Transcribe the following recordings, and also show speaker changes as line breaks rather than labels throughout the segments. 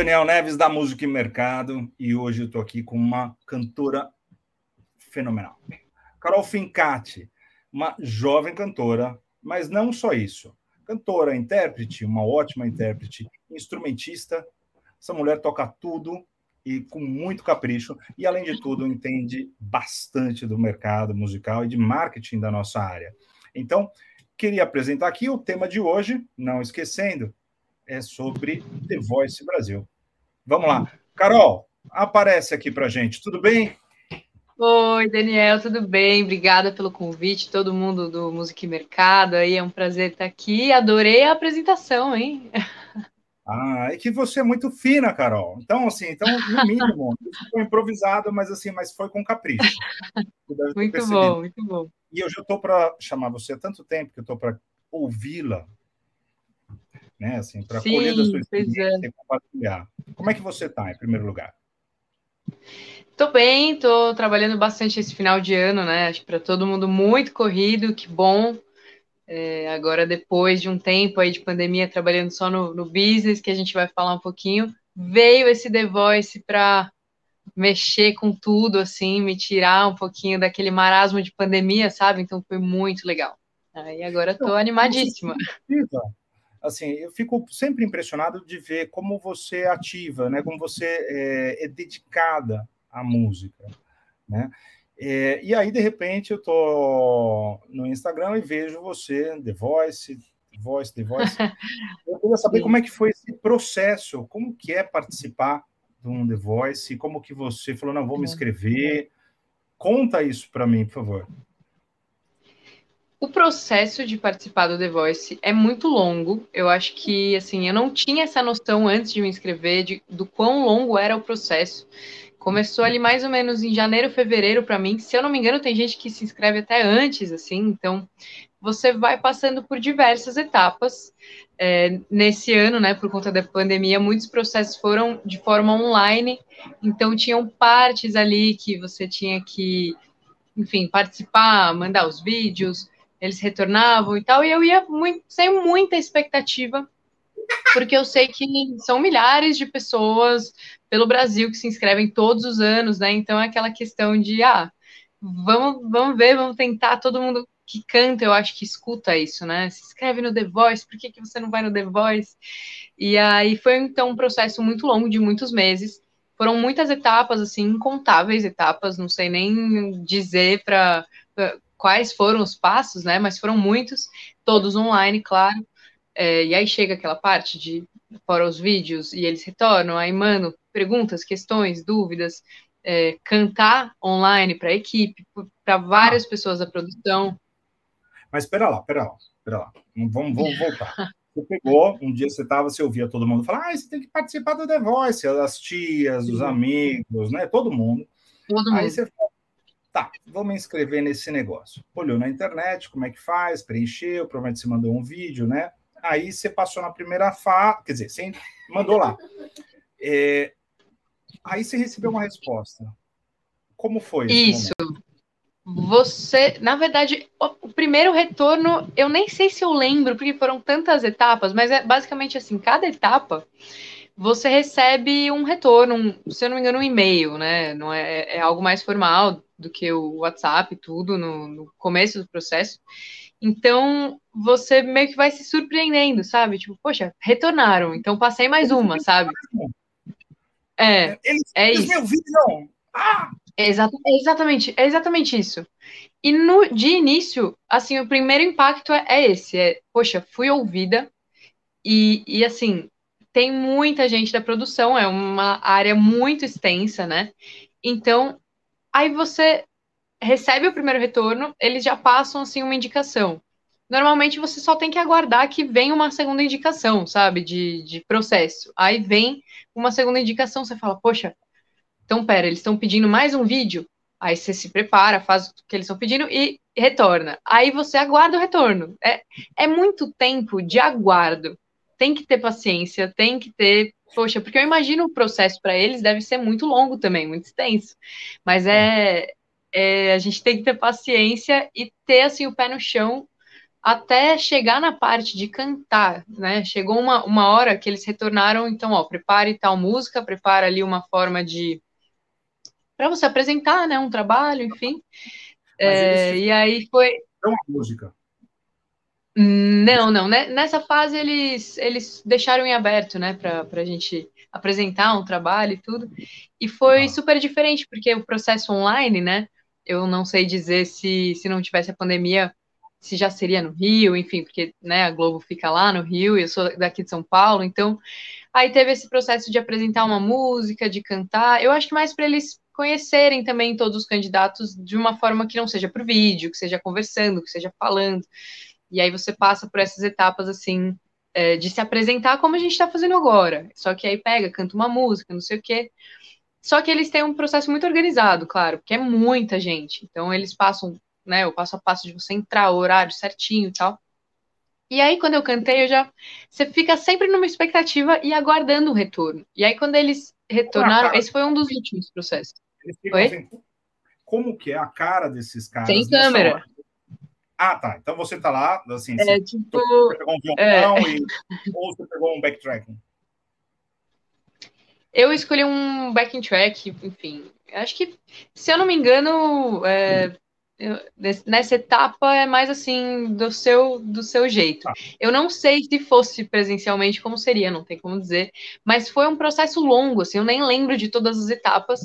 Daniel Neves da Música e Mercado e hoje eu estou aqui com uma cantora fenomenal. Carol Fincati, uma jovem cantora, mas não só isso. Cantora, intérprete, uma ótima intérprete, instrumentista. Essa mulher toca tudo e com muito capricho e além de tudo entende bastante do mercado musical e de marketing da nossa área. Então, queria apresentar aqui o tema de hoje, não esquecendo, é sobre The Voice Brasil. Vamos lá. Carol, aparece aqui para gente, tudo bem?
Oi, Daniel, tudo bem? Obrigada pelo convite, todo mundo do Música e Mercado aí, é um prazer estar aqui. Adorei a apresentação, hein?
Ah, é que você é muito fina, Carol. Então, assim, então, no mínimo, foi improvisado, mas assim, mas foi com capricho.
Muito bom, muito bom.
E eu já estou para chamar você há tanto tempo que eu estou para ouvi-la né? Assim, para colher da sua é. experiência é. e compartilhar. Como é que você está, em primeiro lugar?
Tô bem, tô trabalhando bastante esse final de ano, né? Acho que para todo mundo muito corrido, que bom. É, agora, depois de um tempo aí de pandemia, trabalhando só no, no business, que a gente vai falar um pouquinho, veio esse The Voice para mexer com tudo, assim, me tirar um pouquinho daquele marasmo de pandemia, sabe? Então foi muito legal. Aí agora estou animadíssima
assim, eu fico sempre impressionado de ver como você é ativa, né? Como você é, é dedicada à música, né? É, e aí, de repente, eu tô no Instagram e vejo você, The Voice, The Voice, The Voice. Eu queria saber Sim. como é que foi esse processo, como que é participar de um The Voice, como que você falou, não, vou me inscrever. Conta isso para mim, por favor.
O processo de participar do The Voice é muito longo. Eu acho que, assim, eu não tinha essa noção antes de me inscrever de, do quão longo era o processo. Começou ali mais ou menos em janeiro, fevereiro para mim. Se eu não me engano, tem gente que se inscreve até antes, assim. Então, você vai passando por diversas etapas. É, nesse ano, né, por conta da pandemia, muitos processos foram de forma online. Então, tinham partes ali que você tinha que, enfim, participar, mandar os vídeos, eles retornavam e tal, e eu ia muito, sem muita expectativa, porque eu sei que são milhares de pessoas pelo Brasil que se inscrevem todos os anos, né? Então é aquela questão de, ah, vamos, vamos ver, vamos tentar, todo mundo que canta, eu acho que escuta isso, né? Se inscreve no The Voice, por que, que você não vai no The Voice? E aí foi então um processo muito longo, de muitos meses. Foram muitas etapas, assim, incontáveis etapas, não sei nem dizer para quais foram os passos, né? Mas foram muitos, todos online, claro. É, e aí chega aquela parte de fora os vídeos e eles retornam, aí mano, perguntas, questões, dúvidas, é, cantar online para a equipe, para várias pessoas da produção.
Mas espera lá, espera lá, espera lá. Vamos, vamos voltar. Você pegou, um dia você estava, você ouvia todo mundo falar, ah, você tem que participar do The Voice, as tias, os amigos, né? Todo mundo. Todo Aí mundo. você falou, Tá, vou me inscrever nesse negócio. Olhou na internet, como é que faz, preencheu, provavelmente você mandou um vídeo, né? Aí você passou na primeira fase, quer dizer, você mandou lá. É, aí você recebeu uma resposta. Como foi?
Isso. Momento? Você, na verdade, o primeiro retorno, eu nem sei se eu lembro, porque foram tantas etapas, mas é basicamente assim, cada etapa você recebe um retorno, um, se eu não me engano, um e-mail, né? Não é, é algo mais formal do que o WhatsApp, tudo no, no, começo do processo. Então, você meio que vai se surpreendendo, sabe? Tipo, poxa, retornaram, então passei mais uma, sabe? É, eles, é eles isso. me ouviram! Ah! É, exa é exatamente, é exatamente isso. E no, de início, assim, o primeiro impacto é, é esse, é, poxa, fui ouvida, e, e assim, tem muita gente da produção, é uma área muito extensa, né? Então, Aí você recebe o primeiro retorno, eles já passam assim uma indicação. Normalmente você só tem que aguardar que venha uma segunda indicação, sabe, de, de processo. Aí vem uma segunda indicação, você fala, poxa, então pera, eles estão pedindo mais um vídeo? Aí você se prepara, faz o que eles estão pedindo e retorna. Aí você aguarda o retorno. É, é muito tempo de aguardo. Tem que ter paciência, tem que ter Poxa, porque eu imagino o processo para eles deve ser muito longo também, muito extenso. Mas é, é, a gente tem que ter paciência e ter assim o pé no chão até chegar na parte de cantar, né? Chegou uma, uma hora que eles retornaram, então, ó, prepare tal música, prepara ali uma forma de para você apresentar, né, um trabalho, enfim. É, e aí foi.
Uma música.
Não, não. Nessa fase eles, eles deixaram em aberto, né, para a gente apresentar um trabalho e tudo. E foi ah. super diferente, porque o processo online, né? Eu não sei dizer se, se não tivesse a pandemia, se já seria no Rio, enfim, porque né, a Globo fica lá no Rio e eu sou daqui de São Paulo, então aí teve esse processo de apresentar uma música, de cantar. Eu acho que mais para eles conhecerem também todos os candidatos de uma forma que não seja por vídeo, que seja conversando, que seja falando. E aí você passa por essas etapas assim é, de se apresentar como a gente está fazendo agora. Só que aí pega, canta uma música, não sei o quê. Só que eles têm um processo muito organizado, claro, porque é muita gente. Então eles passam, né, o passo a passo de você entrar, o horário certinho e tal. E aí, quando eu cantei, eu já. Você fica sempre numa expectativa e aguardando o retorno. E aí, quando eles retornaram, esse foi um dos últimos processos. Oi? Assim,
como que é a cara desses caras?
Sem câmera. Hora?
Ah, tá. Então você tá lá, assim,
é, assim, tipo,
você pegou um violão é... e, ou você pegou um backtracking?
Eu escolhi um backing track, enfim. Acho que, se eu não me engano, é, nessa etapa é mais assim do seu do seu jeito. Ah. Eu não sei se fosse presencialmente como seria, não tem como dizer, mas foi um processo longo, assim, eu nem lembro de todas as etapas,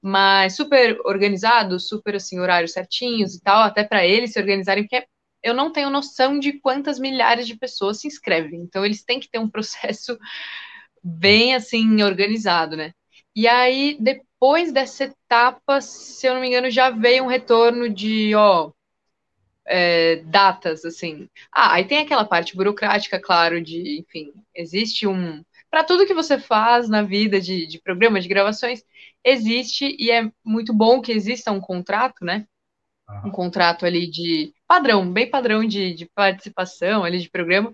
mas super organizado, super assim horários certinhos e tal, até para eles se organizarem, porque eu não tenho noção de quantas milhares de pessoas se inscrevem. Então eles têm que ter um processo bem assim organizado, né? E aí depois depois dessa etapa, se eu não me engano, já veio um retorno de, ó, é, datas, assim. Ah, aí tem aquela parte burocrática, claro, de, enfim, existe um. Para tudo que você faz na vida de, de programa, de gravações, existe, e é muito bom que exista um contrato, né? Um contrato ali de padrão, bem padrão de, de participação ali de programa.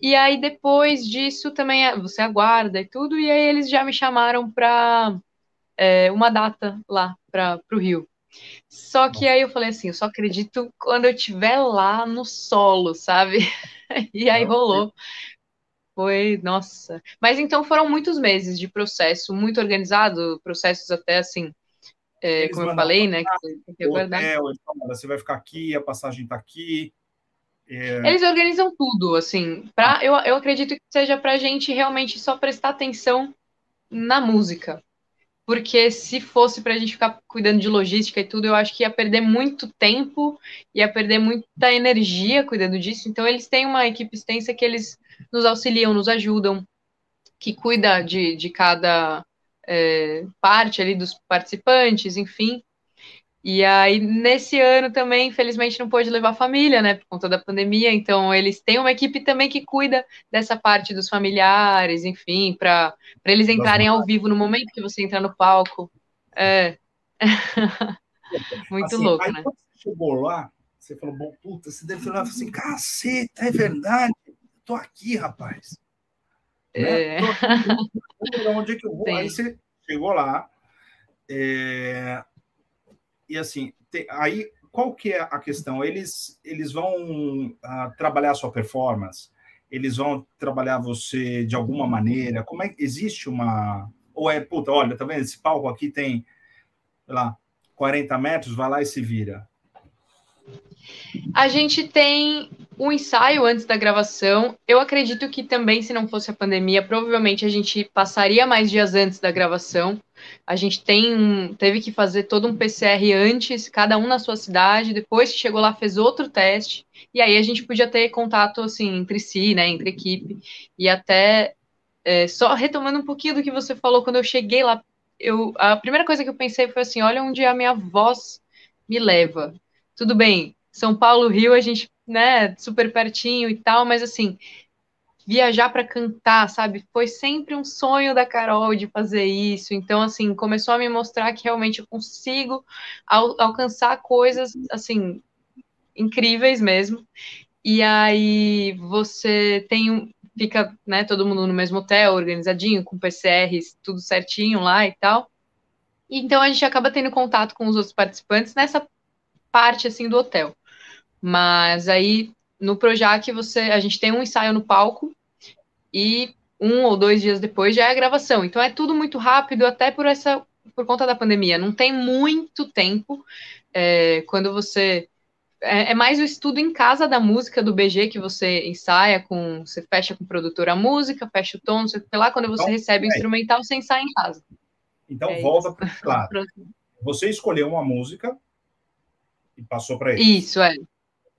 E aí, depois disso, também é, você aguarda e tudo, e aí eles já me chamaram para é, uma data lá para o Rio. Só que aí eu falei assim, eu só acredito quando eu estiver lá no solo, sabe? e aí rolou. Foi, nossa. Mas então foram muitos meses de processo, muito organizado, processos até assim, é, como eu falei, né? Que,
que hotel, você vai ficar aqui, a passagem está aqui.
É... Eles organizam tudo, assim. Pra, eu, eu acredito que seja para a gente realmente só prestar atenção na música porque se fosse para a gente ficar cuidando de logística e tudo, eu acho que ia perder muito tempo, ia perder muita energia cuidando disso. Então, eles têm uma equipe extensa que eles nos auxiliam, nos ajudam, que cuida de, de cada é, parte ali dos participantes, enfim. E aí, nesse ano também, infelizmente, não pôde levar a família, né, por conta da pandemia. Então, eles têm uma equipe também que cuida dessa parte dos familiares, enfim, para eles entrarem ao vivo no momento que você entra no palco. É. Muito assim, louco, né?
Quando você chegou lá, você falou, bom, puta, você deve falar assim, caceta, é verdade, tô aqui, rapaz. É. Né? Tô aqui, onde é que eu vou? Sim. Aí você chegou lá, é, e assim, aí qual que é a questão? Eles, eles vão uh, trabalhar a sua performance? Eles vão trabalhar você de alguma maneira? Como é existe uma ou é puta, olha, tá vendo esse palco aqui tem, sei lá, 40 metros, vai lá e se vira.
A gente tem um ensaio antes da gravação. Eu acredito que também, se não fosse a pandemia, provavelmente a gente passaria mais dias antes da gravação. A gente tem um, teve que fazer todo um PCR antes, cada um na sua cidade. Depois que chegou lá, fez outro teste. E aí a gente podia ter contato assim entre si, né, entre equipe. E até é, só retomando um pouquinho do que você falou quando eu cheguei lá, eu, a primeira coisa que eu pensei foi assim: olha onde a minha voz me leva. Tudo bem, São Paulo, Rio, a gente, né, super pertinho e tal, mas assim, viajar para cantar, sabe? Foi sempre um sonho da Carol de fazer isso. Então, assim, começou a me mostrar que realmente eu consigo al alcançar coisas, assim, incríveis mesmo. E aí você tem um, fica, né, todo mundo no mesmo hotel, organizadinho, com PCRs, tudo certinho lá e tal. Então a gente acaba tendo contato com os outros participantes nessa parte assim do hotel. Mas aí no Projac você, a gente tem um ensaio no palco e um ou dois dias depois já é a gravação. Então é tudo muito rápido, até por essa por conta da pandemia. Não tem muito tempo é, quando você é, é, mais o estudo em casa da música do BG que você ensaia com, você fecha com o produtor a música, fecha o tom, sei lá, quando você então, recebe o é. instrumental, você ensaia em casa.
Então é volta para claro. Você escolheu uma música e passou para ele.
Isso, é.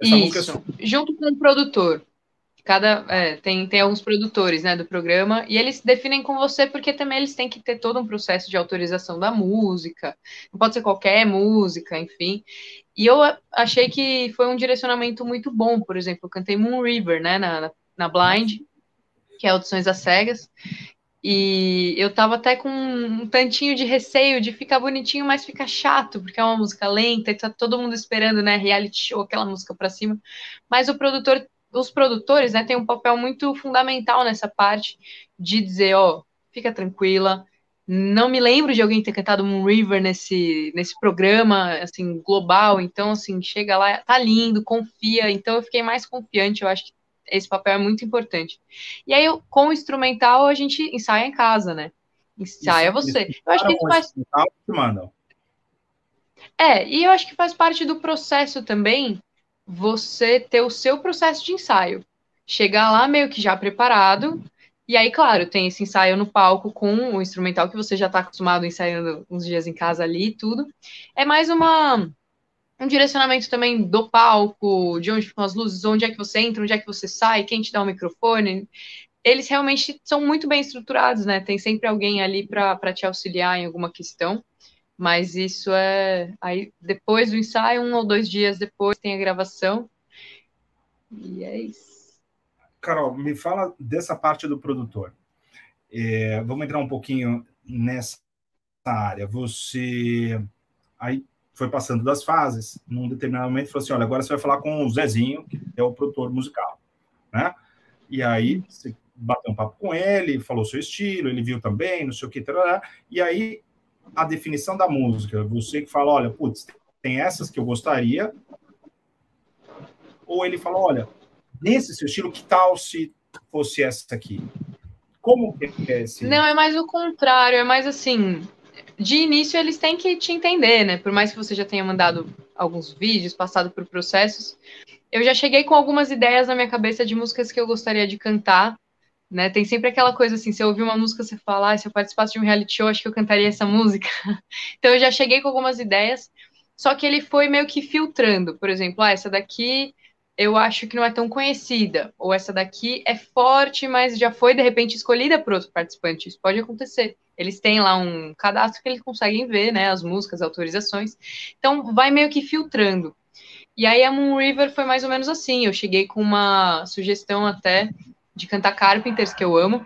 Essa é Isso, junto com o produtor. Cada é, tem, tem alguns produtores né, do programa e eles definem com você porque também eles têm que ter todo um processo de autorização da música, não pode ser qualquer música, enfim. E eu achei que foi um direcionamento muito bom, por exemplo, eu cantei Moon River né, na, na Blind, que é audições às cegas, e eu tava até com um tantinho de receio de ficar bonitinho, mas fica chato, porque é uma música lenta e tá todo mundo esperando, né, reality show, aquela música para cima. Mas o produtor os produtores, né, têm um papel muito fundamental nessa parte de dizer, ó, fica tranquila. Não me lembro de alguém ter cantado Moon River nesse, nesse programa, assim, global. Então, assim, chega lá, tá lindo, confia. Então, eu fiquei mais confiante. Eu acho que esse papel é muito importante. E aí, com o instrumental, a gente ensaia em casa, né? Ensaia isso, você. Isso, eu acho que isso faz. É, e eu acho que faz parte do processo também você ter o seu processo de ensaio. Chegar lá meio que já preparado, e aí, claro, tem esse ensaio no palco com o instrumental que você já está acostumado ensaiando uns dias em casa ali e tudo. É mais uma um direcionamento também do palco, de onde ficam as luzes, onde é que você entra, onde é que você sai, quem te dá o microfone. Eles realmente são muito bem estruturados, né? Tem sempre alguém ali para te auxiliar em alguma questão. Mas isso é. Aí depois do ensaio, um ou dois dias depois, tem a gravação. E é isso.
Carol, me fala dessa parte do produtor. É, vamos entrar um pouquinho nessa área. Você aí foi passando das fases, num determinado momento falou assim: olha, agora você vai falar com o Zezinho, que é o produtor musical, né? E aí você bateu um papo com ele, falou seu estilo, ele viu também, não sei o que, tarará, e aí a definição da música? Você que fala, olha, putz, tem essas que eu gostaria. Ou ele fala, olha, nesse seu estilo, que tal se fosse essa aqui? Como que é esse?
Não, é mais o contrário, é mais assim. De início, eles têm que te entender, né? Por mais que você já tenha mandado alguns vídeos, passado por processos, eu já cheguei com algumas ideias na minha cabeça de músicas que eu gostaria de cantar né? Tem sempre aquela coisa assim, se eu ouvir uma música, você fala, ah, se eu participasse de um reality show, acho que eu cantaria essa música. então eu já cheguei com algumas ideias, só que ele foi meio que filtrando, por exemplo, ah, essa daqui eu acho que não é tão conhecida, ou essa daqui é forte, mas já foi de repente escolhida por outro participante. Isso pode acontecer. Eles têm lá um cadastro que eles conseguem ver, né, as músicas, as autorizações. Então vai meio que filtrando. E aí a Moon River foi mais ou menos assim. Eu cheguei com uma sugestão até de cantar Carpenters, que eu amo,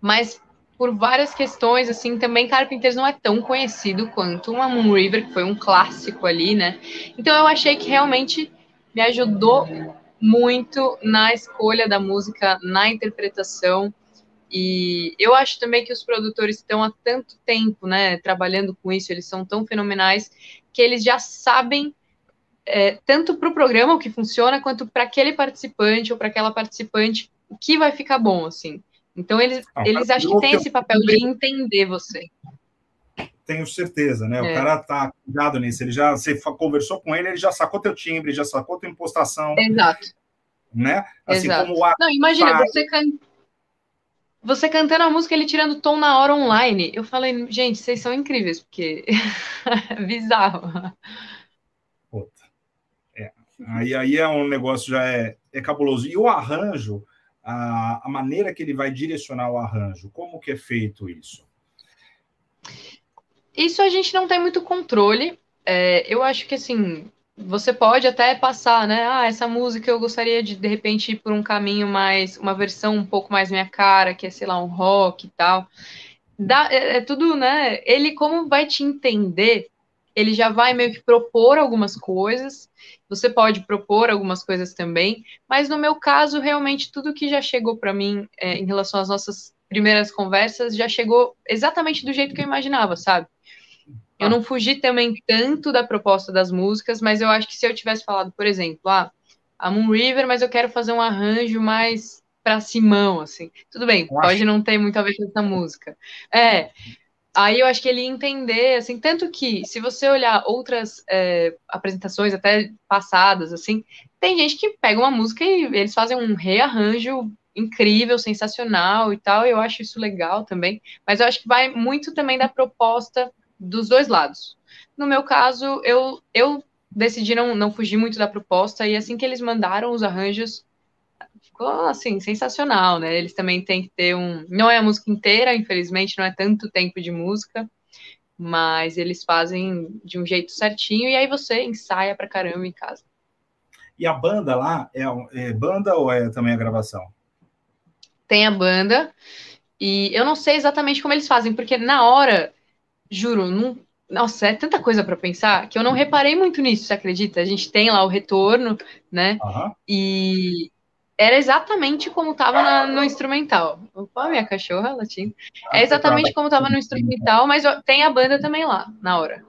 mas por várias questões, assim, também Carpenters não é tão conhecido quanto uma Moon River, que foi um clássico ali, né? Então eu achei que realmente me ajudou muito na escolha da música, na interpretação. E eu acho também que os produtores estão há tanto tempo, né, trabalhando com isso, eles são tão fenomenais que eles já sabem é, tanto para o programa o que funciona, quanto para aquele participante ou para aquela participante o que vai ficar bom, assim. Então eles, ah, eles acham que tem esse papel de entender você.
Tenho certeza, né? É. O cara tá cuidado nisso. Ele já você conversou com ele, ele já sacou teu timbre, já sacou tua impostação.
Exato.
Né? Assim
Exato. como o Não, imagina, você can... você cantando a música, ele tirando tom na hora online. Eu falei, gente, vocês são incríveis, porque bizarro.
Aí, aí é um negócio já é, é cabuloso. E o arranjo, a, a maneira que ele vai direcionar o arranjo, como que é feito isso?
Isso a gente não tem muito controle. É, eu acho que assim, você pode até passar, né? Ah, essa música eu gostaria de de repente ir por um caminho mais, uma versão um pouco mais minha cara, que é, sei lá, um rock e tal. Dá, é, é tudo, né? Ele, como vai te entender, ele já vai meio que propor algumas coisas você pode propor algumas coisas também, mas no meu caso, realmente, tudo que já chegou para mim é, em relação às nossas primeiras conversas já chegou exatamente do jeito que eu imaginava, sabe? Eu não fugi também tanto da proposta das músicas, mas eu acho que se eu tivesse falado, por exemplo, ah, a Moon River, mas eu quero fazer um arranjo mais pra Simão, assim. Tudo bem, pode não ter muito a ver com essa música. É, aí eu acho que ele ia entender, assim, tanto que, se você olhar outras é, apresentações, até passadas, assim, tem gente que pega uma música e eles fazem um rearranjo incrível, sensacional e tal, eu acho isso legal também, mas eu acho que vai muito também da proposta dos dois lados. No meu caso, eu, eu decidi não, não fugir muito da proposta, e assim que eles mandaram os arranjos, ficou assim, sensacional, né? Eles também têm que ter um. Não é a música inteira, infelizmente, não é tanto tempo de música, mas eles fazem de um jeito certinho, e aí você ensaia pra caramba em casa.
E a banda lá é, é banda ou é também a gravação?
Tem a banda, e eu não sei exatamente como eles fazem, porque na hora, juro, não, nossa, é tanta coisa para pensar que eu não reparei muito nisso, você acredita? A gente tem lá o retorno, né? Uhum. E era exatamente como estava no instrumental. Opa, minha cachorra latindo. Ah, é exatamente como estava no instrumental, mas tem a banda também lá, na hora.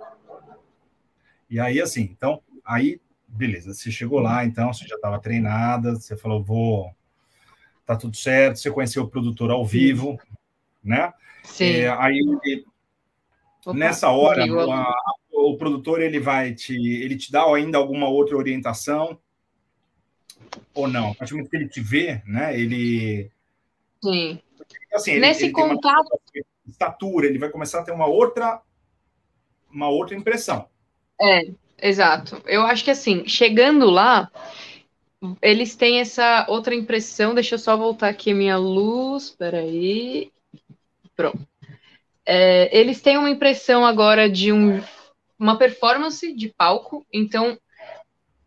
E aí, assim, então, aí, beleza, você chegou lá, então, você já estava treinada, você falou, vou, tá tudo certo, você conheceu o produtor ao vivo, né? Sim. É, aí Opa, Nessa hora, a, o produtor ele vai te, ele te dá ainda alguma outra orientação ou não? A partir do momento que ele te vê, né? Ele
Sim.
Assim, Nesse ele contato estatura, ele vai começar a ter uma outra uma outra impressão.
É, exato. Eu acho que assim, chegando lá, eles têm essa outra impressão. Deixa eu só voltar aqui a minha luz. Peraí. Pronto. É, eles têm uma impressão agora de um, uma performance de palco, então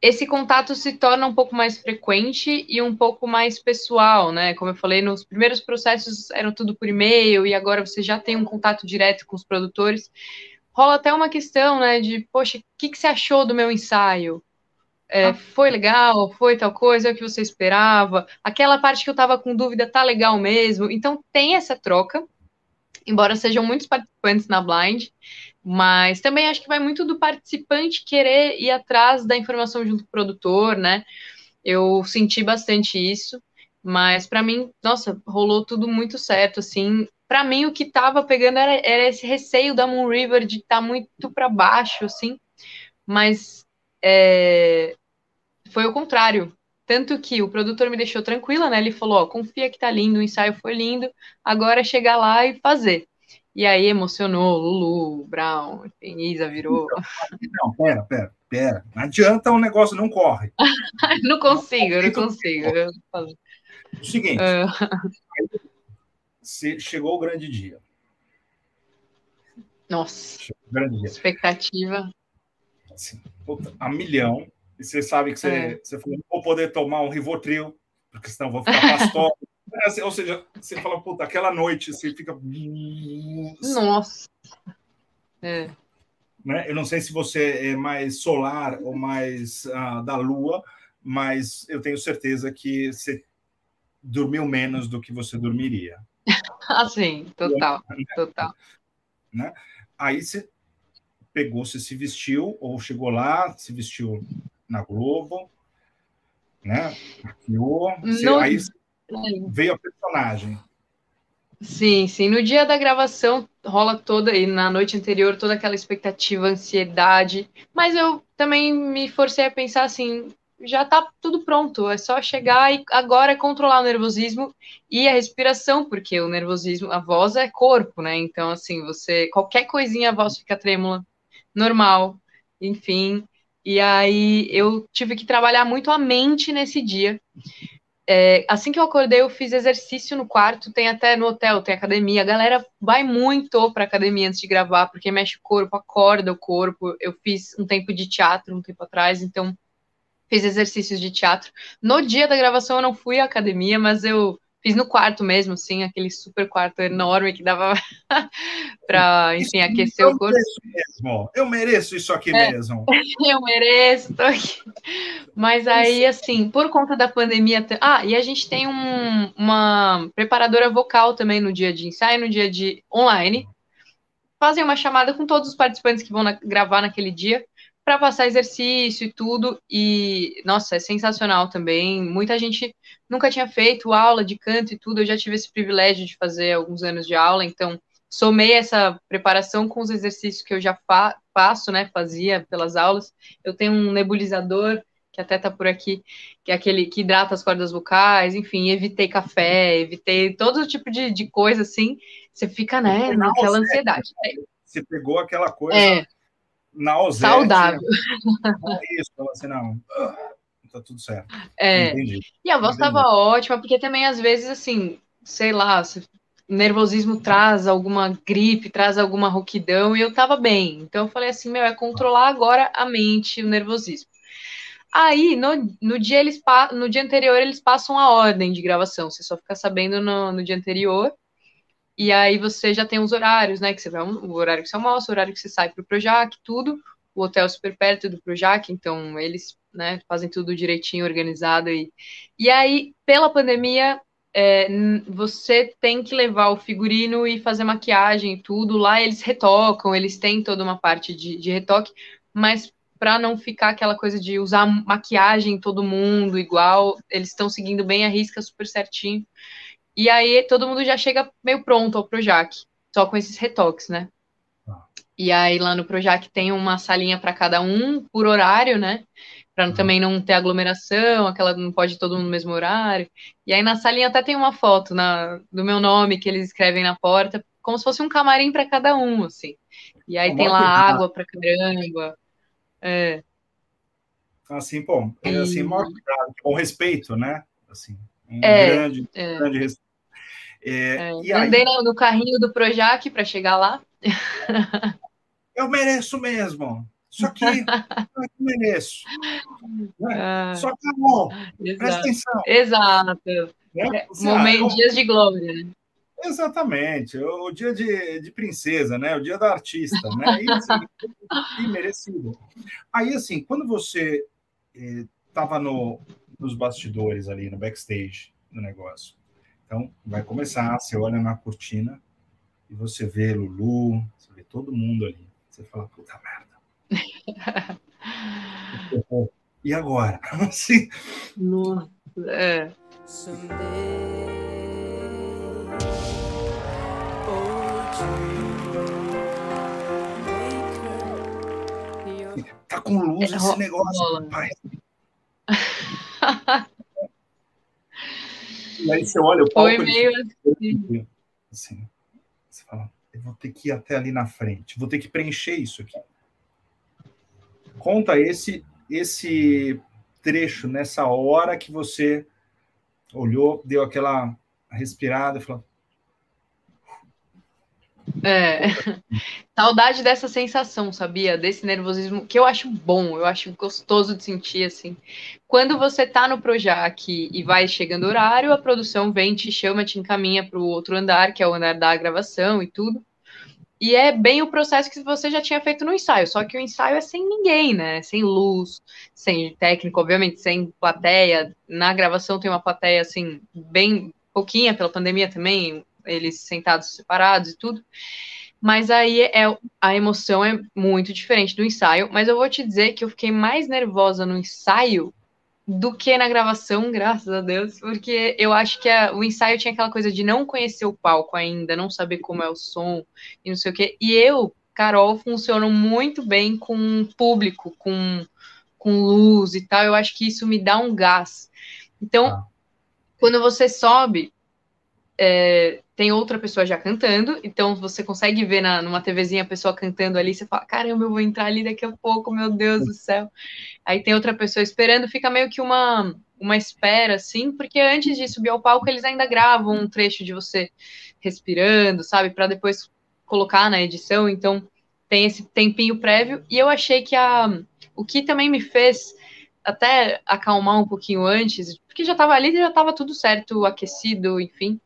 esse contato se torna um pouco mais frequente e um pouco mais pessoal, né? Como eu falei, nos primeiros processos eram tudo por e-mail e agora você já tem um contato direto com os produtores. Rola até uma questão, né? De, poxa, o que, que você achou do meu ensaio? É, ah. Foi legal? Foi tal coisa? É o que você esperava? Aquela parte que eu tava com dúvida tá legal mesmo? Então tem essa troca embora sejam muitos participantes na blind, mas também acho que vai muito do participante querer ir atrás da informação junto com o produtor, né? Eu senti bastante isso, mas para mim, nossa, rolou tudo muito certo, assim. Para mim, o que tava pegando era, era, esse receio da Moon River de estar tá muito para baixo, assim, mas é, foi o contrário. Tanto que o produtor me deixou tranquila, né? Ele falou: ó, confia que tá lindo, o ensaio foi lindo, agora é chegar lá e fazer. E aí emocionou Lulu, Brown, enfim, Isa virou.
Não, pera, pera, pera. Não adianta o negócio, não corre.
não consigo, não consigo.
O seguinte, uh... chegou o grande dia.
Nossa. Grande dia. Expectativa.
Assim, puta, a milhão e você sabe que você, é. você falou, não vou poder tomar um Rivotril, porque senão vou ficar pastoso. É, assim, ou seja, você fala, puta, aquela noite você fica.
Nossa! É.
Né? Eu não sei se você é mais solar ou mais uh, da lua, mas eu tenho certeza que você dormiu menos do que você dormiria.
Assim, total, total.
Né? Aí você pegou, você se vestiu, ou chegou lá, se vestiu na Globo, né? Maquiou, no... aí veio a personagem.
Sim, sim. No dia da gravação rola toda, e na noite anterior, toda aquela expectativa, ansiedade. Mas eu também me forcei a pensar assim: já tá tudo pronto, é só chegar e agora é controlar o nervosismo e a respiração, porque o nervosismo, a voz é corpo, né? Então, assim, você, qualquer coisinha a voz fica trêmula, normal, enfim. E aí eu tive que trabalhar muito a mente nesse dia. É, assim que eu acordei, eu fiz exercício no quarto, tem até no hotel, tem academia. A galera vai muito para academia antes de gravar, porque mexe o corpo, acorda o corpo. Eu fiz um tempo de teatro um tempo atrás, então fiz exercícios de teatro. No dia da gravação eu não fui à academia, mas eu Fiz no quarto mesmo, assim, aquele super quarto enorme que dava para, enfim, aquecer o corpo.
Mesmo. Eu mereço isso aqui é, mesmo.
Eu mereço, tô aqui. Mas aí, assim, por conta da pandemia. Ah, e a gente tem um, uma preparadora vocal também no dia de ensaio, no dia de online. Fazem uma chamada com todos os participantes que vão na, gravar naquele dia para passar exercício e tudo. E, nossa, é sensacional também. Muita gente nunca tinha feito aula de canto e tudo. Eu já tive esse privilégio de fazer alguns anos de aula, então somei essa preparação com os exercícios que eu já fa faço, né? Fazia pelas aulas. Eu tenho um nebulizador que até tá por aqui, que é aquele que hidrata as cordas vocais, enfim, evitei café, evitei todo tipo de, de coisa assim, você fica, né, naquela ansiedade.
Você pegou aquela coisa
é,
na ausência.
Saudável.
É isso, assim, não, tá tudo certo.
É,
Entendi.
e a voz Entendi. tava ótima, porque também às vezes, assim, sei lá, nervosismo traz alguma gripe, traz alguma rouquidão, e eu tava bem. Então eu falei assim, meu, é controlar agora a mente, o nervosismo. Aí, no, no, dia eles, no dia anterior, eles passam a ordem de gravação. Você só fica sabendo no, no dia anterior. E aí você já tem os horários, né? Que você vai, o horário que você almoça, o horário que você sai para o Projac, tudo. O hotel super perto do Projac, então eles né, fazem tudo direitinho, organizado. E, e aí, pela pandemia, é, você tem que levar o figurino e fazer maquiagem e tudo. Lá eles retocam, eles têm toda uma parte de, de retoque, mas para não ficar aquela coisa de usar maquiagem todo mundo igual, eles estão seguindo bem a risca super certinho. E aí todo mundo já chega meio pronto ao Projac, só com esses retoques, né? Ah. E aí lá no Projac tem uma salinha para cada um por horário, né? Para uhum. também não ter aglomeração, aquela não pode todo mundo no mesmo horário. E aí na salinha até tem uma foto na, do meu nome que eles escrevem na porta, como se fosse um camarim para cada um, assim. E aí tem lá água para caramba. É.
Assim, bom, é assim, maior cuidado, com respeito, né? Assim, um
é,
grande, é. grande respeito.
É, é. Andei aí... no carrinho do Projac para chegar lá.
Eu mereço mesmo. Isso aqui, eu mereço. Né? Ah, Só que, bom, presta atenção.
Exato. Né? Assim, Momento, ah, dias de glória.
Exatamente, o, dia de, de, princesa, né? O dia da artista, né? E, assim, merecido. Aí, assim, quando você estava eh, no, nos bastidores ali, no backstage do negócio, então vai começar, você olha na cortina e você vê Lulu, você vê todo mundo ali. Você fala, puta merda. e agora?
Assim, Nossa, é.
Tá com luz é, esse negócio, rapaz. e aí você olha o palco.
Foi meio assim.
assim. Você fala, eu vou ter que ir até ali na frente, vou ter que preencher isso aqui. Conta esse esse trecho nessa hora que você olhou, deu aquela respirada e falou:
é. Saudade dessa sensação, sabia? Desse nervosismo, que eu acho bom, eu acho gostoso de sentir, assim. Quando você tá no Projac e vai chegando o horário, a produção vem, te chama, te encaminha para o outro andar, que é o andar da gravação e tudo. E é bem o processo que você já tinha feito no ensaio, só que o ensaio é sem ninguém, né? Sem luz, sem técnico, obviamente, sem plateia. Na gravação tem uma plateia, assim, bem pouquinha pela pandemia também, eles sentados separados e tudo. Mas aí é, a emoção é muito diferente do ensaio. Mas eu vou te dizer que eu fiquei mais nervosa no ensaio do que na gravação, graças a Deus, porque eu acho que a, o ensaio tinha aquela coisa de não conhecer o palco ainda, não saber como é o som e não sei o quê. E eu, Carol, funciono muito bem com público, com, com luz e tal. Eu acho que isso me dá um gás. Então, ah. quando você sobe, é, tem outra pessoa já cantando, então você consegue ver na, numa TVzinha a pessoa cantando ali, você fala, caramba, eu vou entrar ali daqui a pouco, meu Deus do céu. Aí tem outra pessoa esperando, fica meio que uma, uma espera, assim, porque antes de subir ao palco, eles ainda gravam um trecho de você respirando, sabe, para depois colocar na edição, então tem esse tempinho prévio, e eu achei que a, o que também me fez até acalmar um pouquinho antes, porque já estava ali, já estava tudo certo, aquecido, enfim,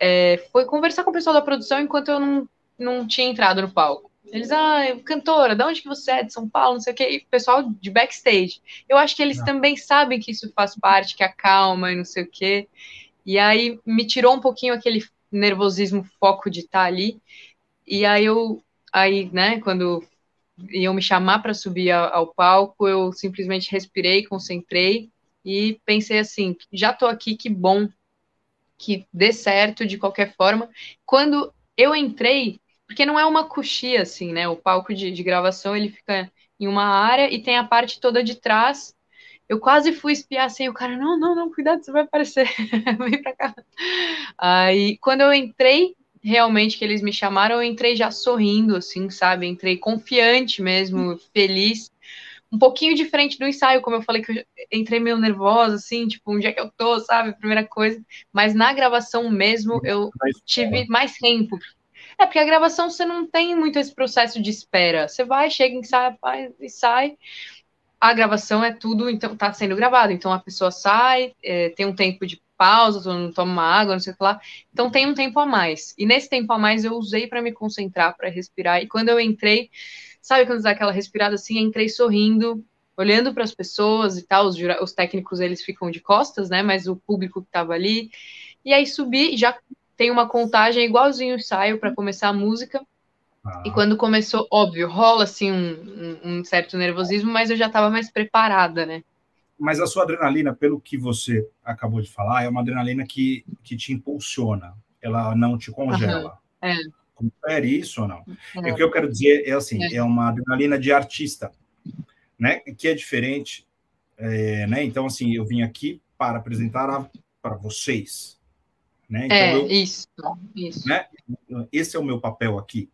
é, foi conversar com o pessoal da produção enquanto eu não, não tinha entrado no palco. Eles, ah, cantora, de onde que você é? De São Paulo, não sei o quê. E pessoal de backstage. Eu acho que eles não. também sabem que isso faz parte, que acalma e não sei o quê. E aí me tirou um pouquinho aquele nervosismo, foco de estar ali. E aí eu, aí, né, quando iam me chamar para subir ao, ao, palco, eu simplesmente respirei, concentrei e pensei assim: já estou aqui, que bom que dê certo de qualquer forma. Quando eu entrei, porque não é uma coxia assim, né? O palco de, de gravação ele fica em uma área e tem a parte toda de trás. Eu quase fui espiar assim, o cara, não, não, não, cuidado, você vai aparecer, vem pra cá. Aí, quando eu entrei, realmente que eles me chamaram, eu entrei já sorrindo, assim, sabe? Entrei confiante mesmo, feliz. Um pouquinho diferente do ensaio, como eu falei que eu entrei meio nervosa, assim, tipo, onde é que eu tô, sabe? Primeira coisa. Mas na gravação mesmo, eu tive mais tempo. É, porque a gravação você não tem muito esse processo de espera. Você vai, chega, ensaia, faz e sai. A gravação é tudo, então tá sendo gravado. Então a pessoa sai, é, tem um tempo de pausa, toma uma água, não sei o que lá. Então tem um tempo a mais. E nesse tempo a mais eu usei para me concentrar, para respirar. E quando eu entrei, sabe quando dá aquela respirada assim, entrei sorrindo, olhando para as pessoas e tal, os, os, técnicos eles ficam de costas, né? Mas o público que estava ali. E aí subi, já tem uma contagem igualzinho o ensaio para começar a música. Ah. E quando começou, óbvio, rola assim um, um, um certo nervosismo, mas eu já estava mais preparada, né?
mas a sua adrenalina, pelo que você acabou de falar, é uma adrenalina que, que te impulsiona, ela não te congela. Uhum. É. Confere isso ou não? É. o que eu quero dizer é assim, é. é, uma adrenalina de artista, né? Que é diferente, é, né? Então, assim, eu vim aqui para apresentar para vocês, né? Então,
é, eu, isso, isso.
Né? Esse é o meu papel aqui,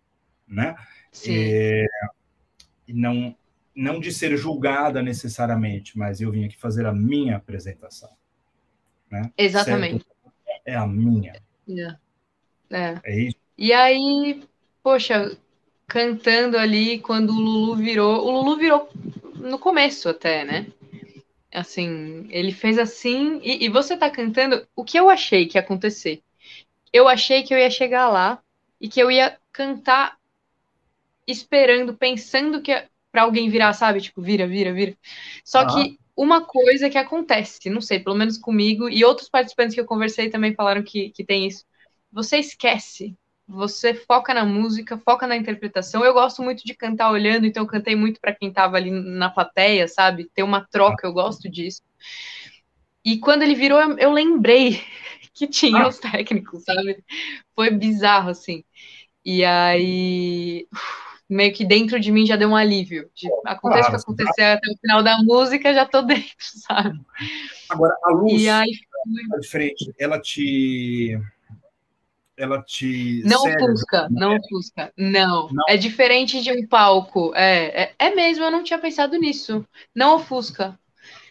né? Sim. É, não não de ser julgada necessariamente, mas eu vim aqui fazer a minha apresentação. Né?
Exatamente. Certo?
É a minha.
É. é.
é isso.
E aí, poxa, cantando ali, quando o Lulu virou. O Lulu virou no começo até, né? Assim, ele fez assim. E, e você tá cantando. O que eu achei que ia acontecer? Eu achei que eu ia chegar lá e que eu ia cantar esperando, pensando que para alguém virar, sabe? Tipo, vira, vira, vira. Só ah. que uma coisa que acontece, não sei, pelo menos comigo, e outros participantes que eu conversei também falaram que, que tem isso. Você esquece. Você foca na música, foca na interpretação. Eu gosto muito de cantar olhando, então eu cantei muito para quem estava ali na plateia, sabe? Ter uma troca, eu gosto disso. E quando ele virou, eu, eu lembrei que tinha ah. os técnicos, sabe? Foi bizarro, assim. E aí. Meio que dentro de mim já deu um alívio. De, aconteça claro, o que acontecer até o final da música, já tô dentro, sabe?
Agora, a luz e aí, tá de frente, ela te. Ela te.
Não ofusca, não é? ofusca. Não. não. É diferente de um palco. É, é, é mesmo, eu não tinha pensado nisso. Não ofusca.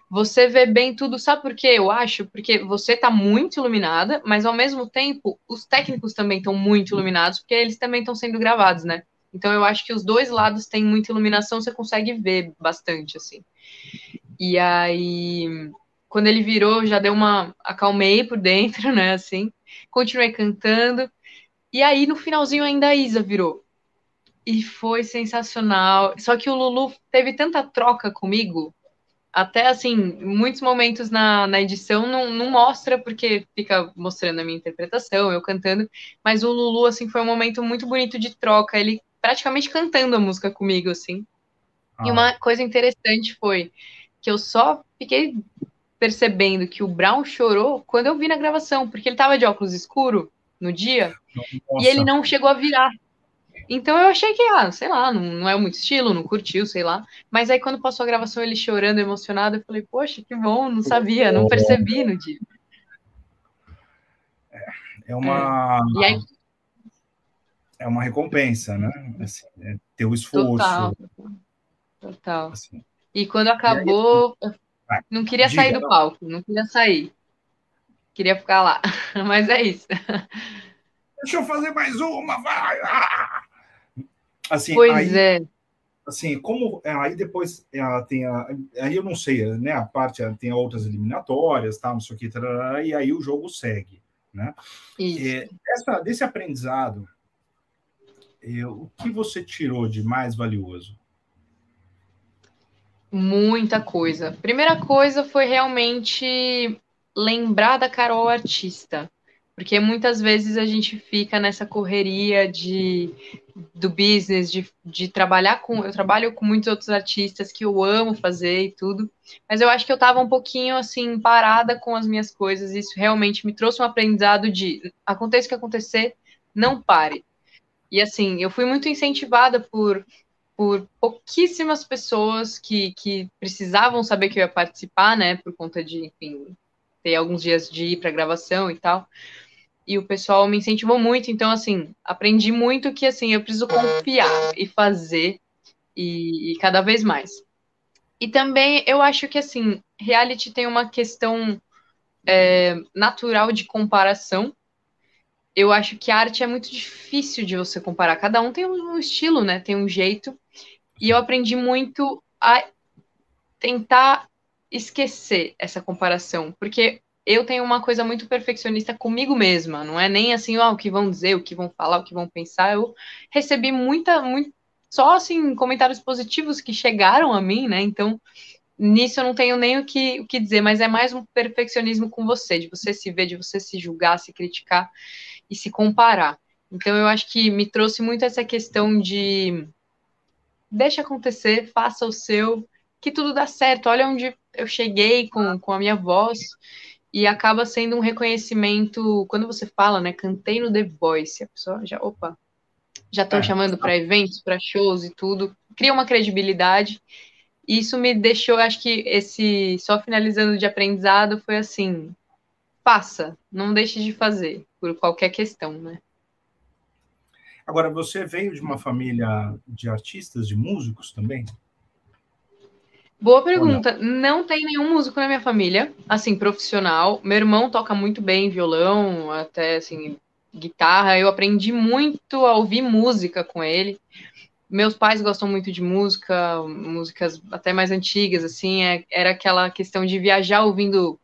Você vê bem tudo, sabe por quê? Eu acho, porque você tá muito iluminada, mas ao mesmo tempo, os técnicos também estão muito iluminados, porque eles também estão sendo gravados, né? Então eu acho que os dois lados têm muita iluminação, você consegue ver bastante, assim. E aí, quando ele virou, já deu uma. acalmei por dentro, né? Assim. Continuei cantando. E aí, no finalzinho, ainda a Isa virou. E foi sensacional. Só que o Lulu teve tanta troca comigo. Até assim, muitos momentos na, na edição não, não mostra, porque fica mostrando a minha interpretação, eu cantando. Mas o Lulu, assim, foi um momento muito bonito de troca. Ele praticamente cantando a música comigo, assim. Ah. E uma coisa interessante foi que eu só fiquei percebendo que o Brown chorou quando eu vi na gravação, porque ele tava de óculos escuro no dia Nossa. e ele não chegou a virar. Então eu achei que, ah, sei lá, não, não é muito estilo, não curtiu, sei lá. Mas aí quando passou a gravação, ele chorando, emocionado, eu falei, poxa, que bom, não sabia, não percebi no dia.
É, é uma. É. Aí, é uma recompensa, né? Assim, é ter o esforço.
Total. Total. Assim. E quando acabou, e aí, não queria diga, sair do palco, não queria sair. Queria ficar lá. Mas é isso.
Deixa eu fazer mais uma, vai! Ah! Assim,
pois aí, é.
Assim, como é, aí depois ela é, tem a, aí eu não sei, né? A parte tem outras eliminatórias, tá, não sei o que, tarará, e aí o jogo segue, né? Isso. É, essa, desse aprendizado o que você tirou de mais valioso?
Muita coisa. Primeira coisa foi realmente lembrar da Carol artista. Porque muitas vezes a gente fica nessa correria de do business, de, de trabalhar com. Eu trabalho com muitos outros artistas que eu amo fazer e tudo, mas eu acho que eu estava um pouquinho assim, parada com as minhas coisas. E isso realmente me trouxe um aprendizado de aconteça o que acontecer, não pare. E assim, eu fui muito incentivada por, por pouquíssimas pessoas que, que precisavam saber que eu ia participar, né? Por conta de, enfim, ter alguns dias de ir para gravação e tal e o pessoal me incentivou muito. Então, assim, aprendi muito que, assim, eu preciso confiar e fazer e, e, cada vez mais. E também eu acho que, assim, reality tem uma questão é, natural de comparação. Eu acho que a arte é muito difícil de você comparar. Cada um tem um estilo, né? Tem um jeito. E eu aprendi muito a tentar esquecer essa comparação, porque eu tenho uma coisa muito perfeccionista comigo mesma, não é nem assim, o que vão dizer, o que vão falar, o que vão pensar. Eu recebi muita, muito, só assim, comentários positivos que chegaram a mim, né? Então, nisso eu não tenho nem o que, o que dizer, mas é mais um perfeccionismo com você, de você se ver, de você se julgar, se criticar e se comparar. Então, eu acho que me trouxe muito essa questão de deixa acontecer, faça o seu, que tudo dá certo. Olha onde eu cheguei com, com a minha voz e acaba sendo um reconhecimento quando você fala, né? Cantei no The Voice, a pessoa já, opa, já estão é, chamando para eventos, para shows e tudo, cria uma credibilidade. Isso me deixou, acho que esse só finalizando de aprendizado foi assim, faça, não deixe de fazer por qualquer questão, né?
Agora, você veio de uma família de artistas, de músicos também?
Boa pergunta. Não? não? tem nenhum músico na minha família, assim, profissional. Meu irmão toca muito bem violão, até assim, guitarra. Eu aprendi muito a ouvir música com ele. Meus pais gostam muito de música, músicas até mais antigas, assim. É, era aquela questão de viajar ouvindo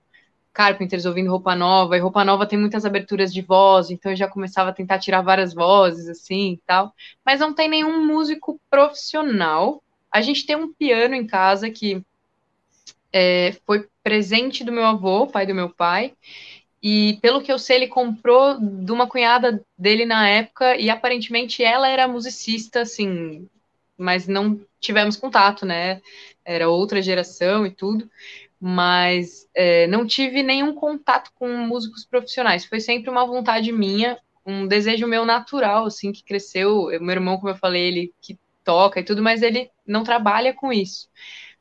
Carpenters, ouvindo Roupa Nova. E Roupa Nova tem muitas aberturas de voz, então eu já começava a tentar tirar várias vozes, assim e tal. Mas não tem nenhum músico profissional a gente tem um piano em casa que é, foi presente do meu avô, pai do meu pai, e pelo que eu sei, ele comprou de uma cunhada dele na época, e aparentemente ela era musicista, assim, mas não tivemos contato, né? Era outra geração e tudo, mas é, não tive nenhum contato com músicos profissionais. Foi sempre uma vontade minha, um desejo meu natural, assim, que cresceu. Meu irmão, como eu falei, ele que toca e tudo, mas ele não trabalha com isso.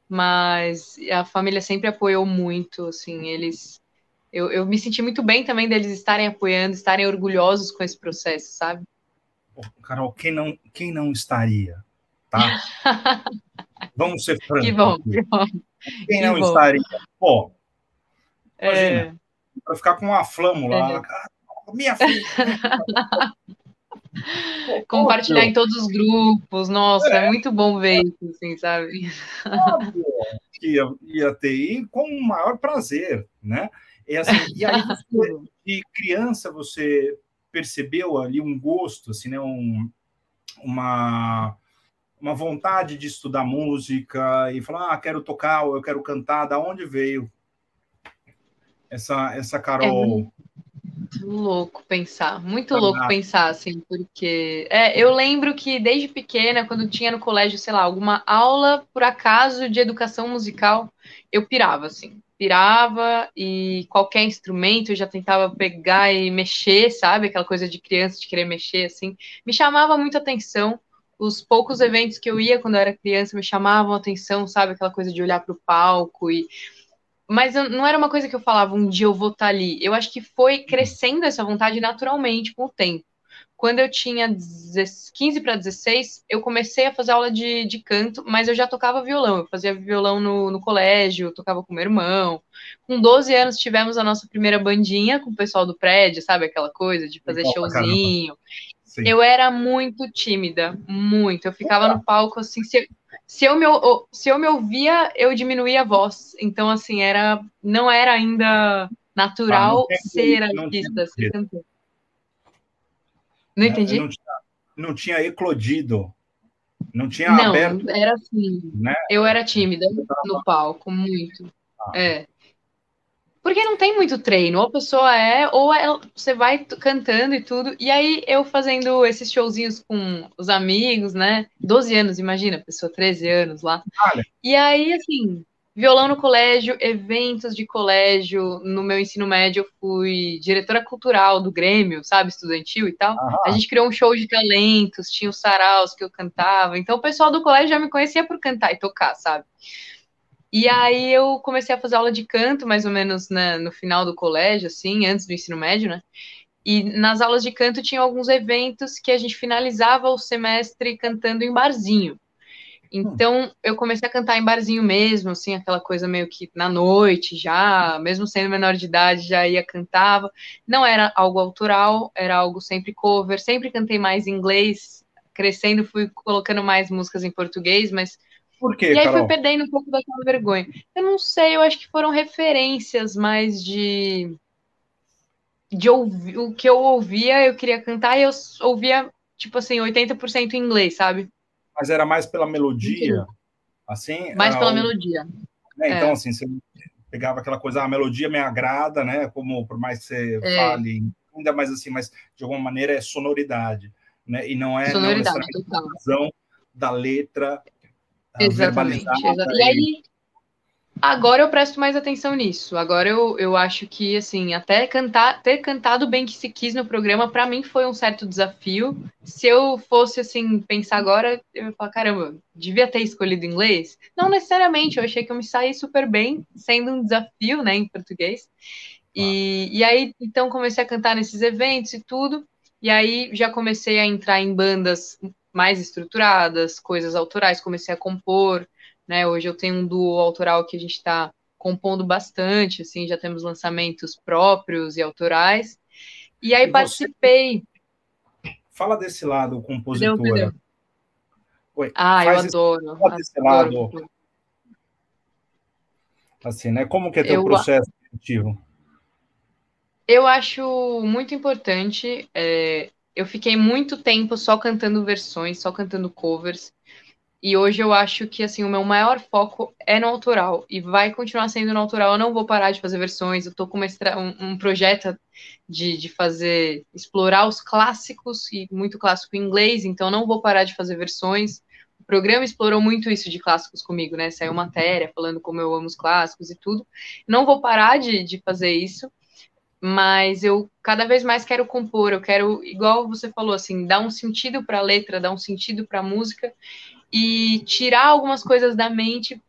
Mas a família sempre apoiou muito, assim, eles. Eu, eu me senti muito bem também deles estarem apoiando, estarem orgulhosos com esse processo, sabe?
Carol, quem não, quem não estaria, tá? Vamos ser francos.
Que bom, que bom.
Quem que não bom. estaria? Pô, imagina, é... para ficar com uma flâmula é. lá, minha filha.
Compartilhar em todos os grupos, nossa, é, é muito bom ver isso, assim, sabe?
Óbvio que ia, ia ter, e com o maior prazer, né? E, assim, e aí, você, de criança, você percebeu ali um gosto, assim, né? Um, uma, uma vontade de estudar música e falar, ah, quero tocar, ou eu quero cantar, da onde veio essa, essa Carol?
É muito louco pensar, muito louco pensar, assim, porque é, eu lembro que desde pequena, quando tinha no colégio, sei lá, alguma aula, por acaso, de educação musical, eu pirava, assim, pirava e qualquer instrumento eu já tentava pegar e mexer, sabe? Aquela coisa de criança de querer mexer, assim, me chamava muito atenção. Os poucos eventos que eu ia quando eu era criança me chamavam atenção, sabe? Aquela coisa de olhar para o palco e mas eu, não era uma coisa que eu falava, um dia eu vou estar tá ali. Eu acho que foi crescendo essa vontade naturalmente com o tempo. Quando eu tinha 15 para 16, eu comecei a fazer aula de, de canto, mas eu já tocava violão. Eu fazia violão no, no colégio, tocava com meu irmão. Com 12 anos, tivemos a nossa primeira bandinha com o pessoal do prédio, sabe? Aquela coisa de fazer showzinho. Eu era muito tímida, muito. Eu ficava no palco assim, se, se eu me, se eu me ouvia, eu diminuía a voz. Então, assim, era não era ainda natural ah, ser artista, ser cantor. Não entendi?
Não tinha, não tinha, eclodido. Não tinha
não,
aberto.
era assim. Né? Eu era tímida no palco, muito. Ah. É. Porque não tem muito treino, ou a pessoa é, ou ela, você vai cantando e tudo. E aí eu fazendo esses showzinhos com os amigos, né? 12 anos, imagina, pessoa 13 anos lá. Olha. E aí, assim, violão no colégio, eventos de colégio. No meu ensino médio, eu fui diretora cultural do Grêmio, sabe, estudantil e tal. Aham. A gente criou um show de talentos, tinha os saraus que eu cantava. Então o pessoal do colégio já me conhecia por cantar e tocar, sabe? E aí eu comecei a fazer aula de canto, mais ou menos né, no final do colégio, assim, antes do ensino médio, né? E nas aulas de canto tinha alguns eventos que a gente finalizava o semestre cantando em barzinho. Então eu comecei a cantar em barzinho mesmo, assim, aquela coisa meio que na noite já, mesmo sendo menor de idade, já ia cantava. Não era algo autoral, era algo sempre cover, sempre cantei mais em inglês. Crescendo fui colocando mais músicas em português, mas
por quê,
E aí
Carol?
foi perdendo um pouco daquela vergonha. Eu não sei, eu acho que foram referências mais de. De ouvir, o que eu ouvia, eu queria cantar e eu ouvia, tipo assim, 80% em inglês, sabe?
Mas era mais pela melodia, assim?
Mais pela
um...
melodia.
Né? Então, é. assim, você pegava aquela coisa, ah, a melodia me agrada, né? Como por mais que você é. fale, ainda mais assim, mas de alguma maneira é sonoridade, né? E não é
sonoridade,
não a razão da letra
Exatamente. E aí, agora eu presto mais atenção nisso. Agora eu, eu acho que, assim, até cantar, ter cantado bem que se quis no programa, para mim foi um certo desafio. Se eu fosse, assim, pensar agora, eu ia falar, caramba, devia ter escolhido inglês? Não necessariamente, eu achei que eu me saí super bem, sendo um desafio, né, em português. E, e aí, então, comecei a cantar nesses eventos e tudo. E aí já comecei a entrar em bandas mais estruturadas, coisas autorais, comecei a compor, né? Hoje eu tenho um duo autoral que a gente está compondo bastante, assim, já temos lançamentos próprios e autorais. E aí e participei.
Fala desse lado, compositora.
Oi, ah, eu adoro. Fala
desse lado. Assim, né? Como que é teu eu... processo criativo?
Eu acho muito importante é, eu fiquei muito tempo só cantando versões, só cantando covers. E hoje eu acho que assim o meu maior foco é no autoral e vai continuar sendo no autoral. Eu não vou parar de fazer versões. Eu tô com um, um, projeto de, de fazer explorar os clássicos e muito clássico em inglês. Então não vou parar de fazer versões. O programa explorou muito isso de clássicos comigo, né? Saiu matéria falando como eu amo os clássicos e tudo. Não vou parar de, de fazer isso mas eu cada vez mais quero compor, eu quero, igual você falou, assim, dar um sentido para a letra, dar um sentido para a música e tirar algumas coisas da mente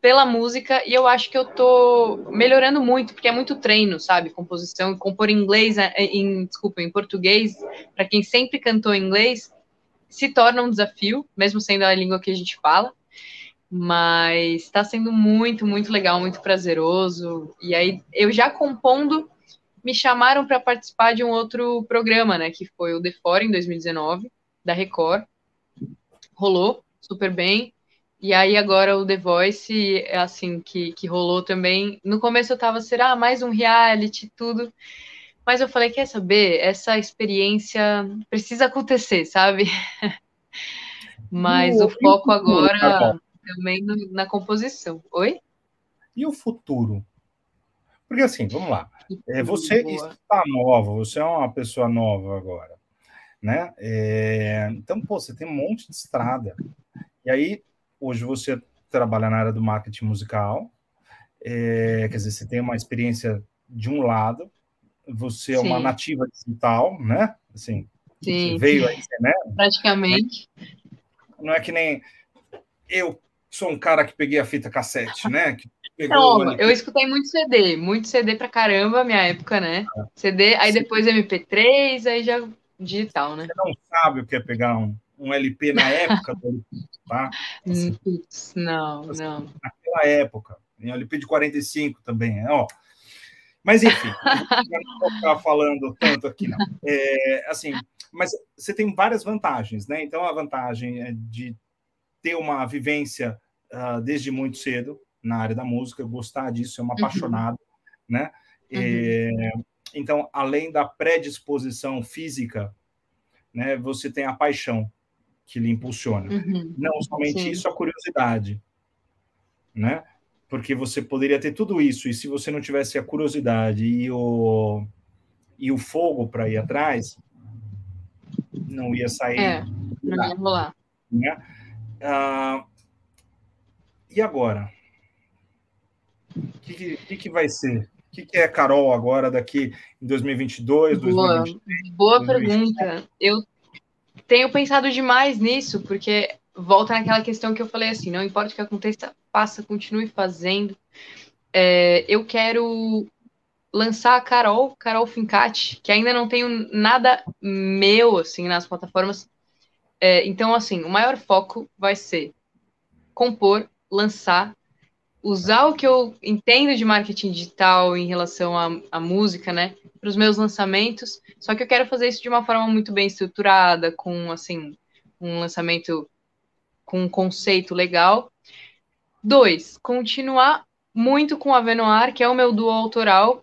pela música, e eu acho que eu tô melhorando muito, porque é muito treino, sabe? Composição, compor em inglês, é, em, desculpa, em português, para quem sempre cantou em inglês, se torna um desafio, mesmo sendo a língua que a gente fala mas está sendo muito, muito legal, muito prazeroso. E aí, eu já compondo, me chamaram para participar de um outro programa, né, que foi o The Fora em 2019, da Record. Rolou super bem. E aí agora o The Voice, é assim, que, que rolou também. No começo eu tava, será mais um reality, tudo. Mas eu falei, quer saber? Essa experiência precisa acontecer, sabe? Mas o, o foco agora também na composição. Oi?
E o futuro? Porque assim, vamos lá. É, você está nova, você é uma pessoa nova agora, né? É, então, pô, você tem um monte de estrada. E aí, hoje você trabalha na área do marketing musical, é, quer dizer, você tem uma experiência de um lado, você é Sim. uma nativa digital, né? Assim,
Sim.
veio aí, né?
Praticamente.
Não é que nem eu sou um cara que peguei a fita cassete, né? Que
Pegou eu escutei muito CD, muito CD pra caramba, minha época, né? CD, aí Sim. depois MP3, aí já digital, né?
Você não sabe o que é pegar um, um LP na época do tá?
Assim, não, assim, não.
Naquela época, em LP de 45 também, ó. Mas enfim, não vou ficar falando tanto aqui, não. É, assim, mas você tem várias vantagens, né? Então a vantagem é de ter uma vivência uh, desde muito cedo, na área da música, gostar disso, é uma uhum. apaixonado, né? Uhum. É, então, além da predisposição física, né, você tem a paixão que lhe impulsiona. Uhum. Não somente Sim. isso, a curiosidade, né? porque você poderia ter tudo isso, e se você não tivesse a curiosidade e o, e o fogo para ir atrás, não ia sair.
É, não ia rolar.
Né? Ah, e agora? O que, que, que, vai ser? O que, que é Carol agora daqui em 2022,
boa,
2023?
Boa 2023? pergunta. Eu tenho pensado demais nisso, porque volta naquela questão que eu falei assim, não importa o que aconteça, faça, continue fazendo. É, eu quero lançar a Carol, Carol Fincati, que ainda não tenho nada meu, assim, nas plataformas. É, então, assim, o maior foco vai ser compor, lançar, usar o que eu entendo de marketing digital em relação à, música, né, para os meus lançamentos. Só que eu quero fazer isso de uma forma muito bem estruturada, com, assim, um lançamento com um conceito legal. Dois, continuar muito com a Venoir, que é o meu duo autoral.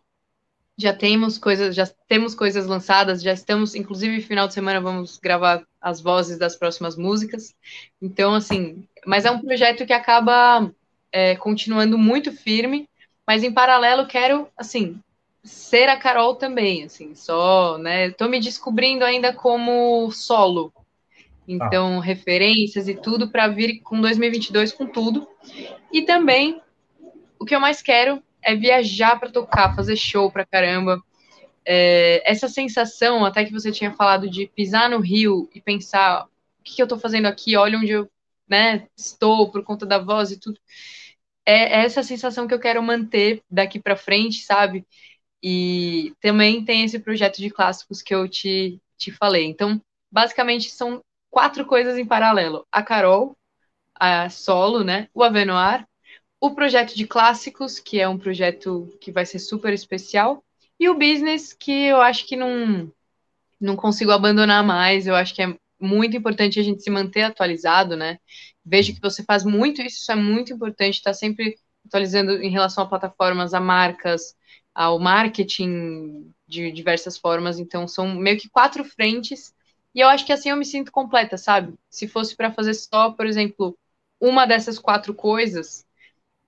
Já temos coisas, já temos coisas lançadas, já estamos, inclusive, final de semana vamos gravar as vozes das próximas músicas. Então, assim, mas é um projeto que acaba é, continuando muito firme, mas em paralelo quero, assim, ser a Carol também, assim, só, né? Tô me descobrindo ainda como solo, então, ah. referências e tudo para vir com 2022 com tudo. E também, o que eu mais quero é viajar para tocar, fazer show pra caramba. É, essa sensação, até que você tinha falado de pisar no Rio e pensar o que, que eu estou fazendo aqui, olha onde eu né, estou por conta da voz e tudo. É essa sensação que eu quero manter daqui para frente, sabe? E também tem esse projeto de clássicos que eu te, te falei. Então, basicamente, são quatro coisas em paralelo. A Carol, a solo, né? O Avenoir, o projeto de clássicos, que é um projeto que vai ser super especial, e o business, que eu acho que não, não consigo abandonar mais. Eu acho que é muito importante a gente se manter atualizado, né? Vejo que você faz muito isso, isso é muito importante, estar tá sempre atualizando em relação a plataformas, a marcas, ao marketing de diversas formas. Então, são meio que quatro frentes e eu acho que assim eu me sinto completa, sabe? Se fosse para fazer só, por exemplo, uma dessas quatro coisas,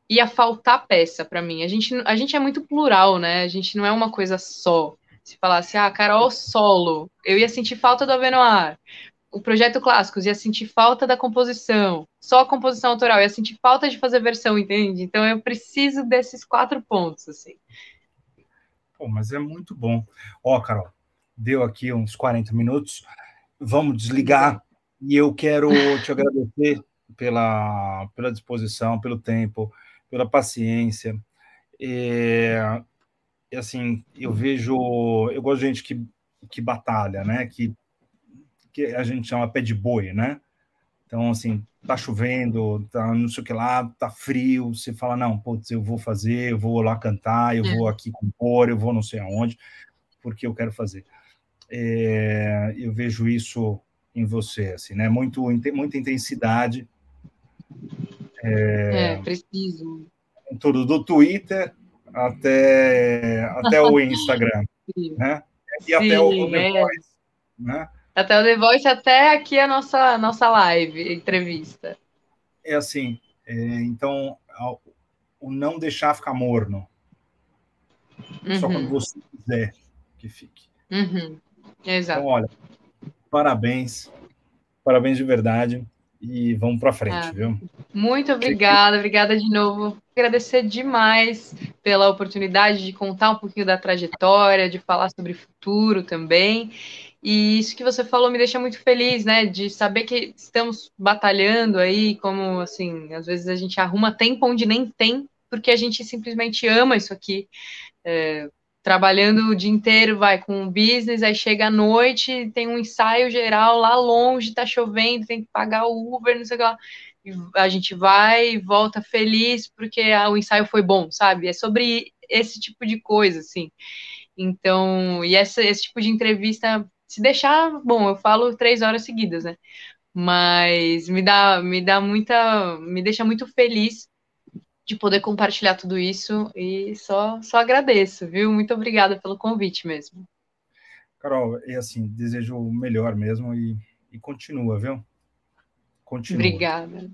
ia faltar peça para mim. A gente, a gente é muito plural, né? A gente não é uma coisa só. Se falasse, ah, Carol solo, eu ia sentir falta do Avenoir. O projeto Clássicos ia sentir falta da composição. Só a composição autoral ia sentir falta de fazer versão, entende? Então eu preciso desses quatro pontos, assim.
Pô, mas é muito bom. Ó, Carol, deu aqui uns 40 minutos vamos desligar. E eu quero te agradecer pela, pela disposição, pelo tempo, pela paciência. E, e, assim, eu vejo, eu gosto de gente que, que batalha, né? Que, que a gente chama pé de boi, né? Então, assim, tá chovendo, tá não sei o que lá, tá frio, você fala, não, putz, eu vou fazer, eu vou lá cantar, eu vou aqui compor, eu vou não sei aonde, porque eu quero fazer é, eu vejo isso em você, assim, né? Muito, muita intensidade.
É, é preciso.
Tudo, do Twitter até, até o Instagram, né? E Sim, até o The é. Voice, né?
Até o The Voice, até aqui a nossa, nossa live, entrevista.
É assim, é, então, o não deixar ficar morno. Uhum. Só quando você quiser que fique.
Uhum. Exato.
Então, olha, parabéns, parabéns de verdade e vamos para frente, ah, viu?
Muito obrigada, obrigada de novo. Agradecer demais pela oportunidade de contar um pouquinho da trajetória, de falar sobre futuro também. E isso que você falou me deixa muito feliz, né? De saber que estamos batalhando aí, como assim, às vezes a gente arruma tempo onde nem tem, porque a gente simplesmente ama isso aqui. É, trabalhando o dia inteiro, vai com o business, aí chega à noite, tem um ensaio geral lá longe, tá chovendo, tem que pagar o Uber, não sei o que lá. E a gente vai e volta feliz porque ah, o ensaio foi bom, sabe? É sobre esse tipo de coisa, assim. Então, e essa, esse tipo de entrevista, se deixar, bom, eu falo três horas seguidas, né? Mas me dá, me dá muita, me deixa muito feliz de poder compartilhar tudo isso e só, só agradeço, viu? Muito obrigada pelo convite mesmo.
Carol, e assim, desejo o melhor mesmo e, e continua, viu?
Continua. Obrigada.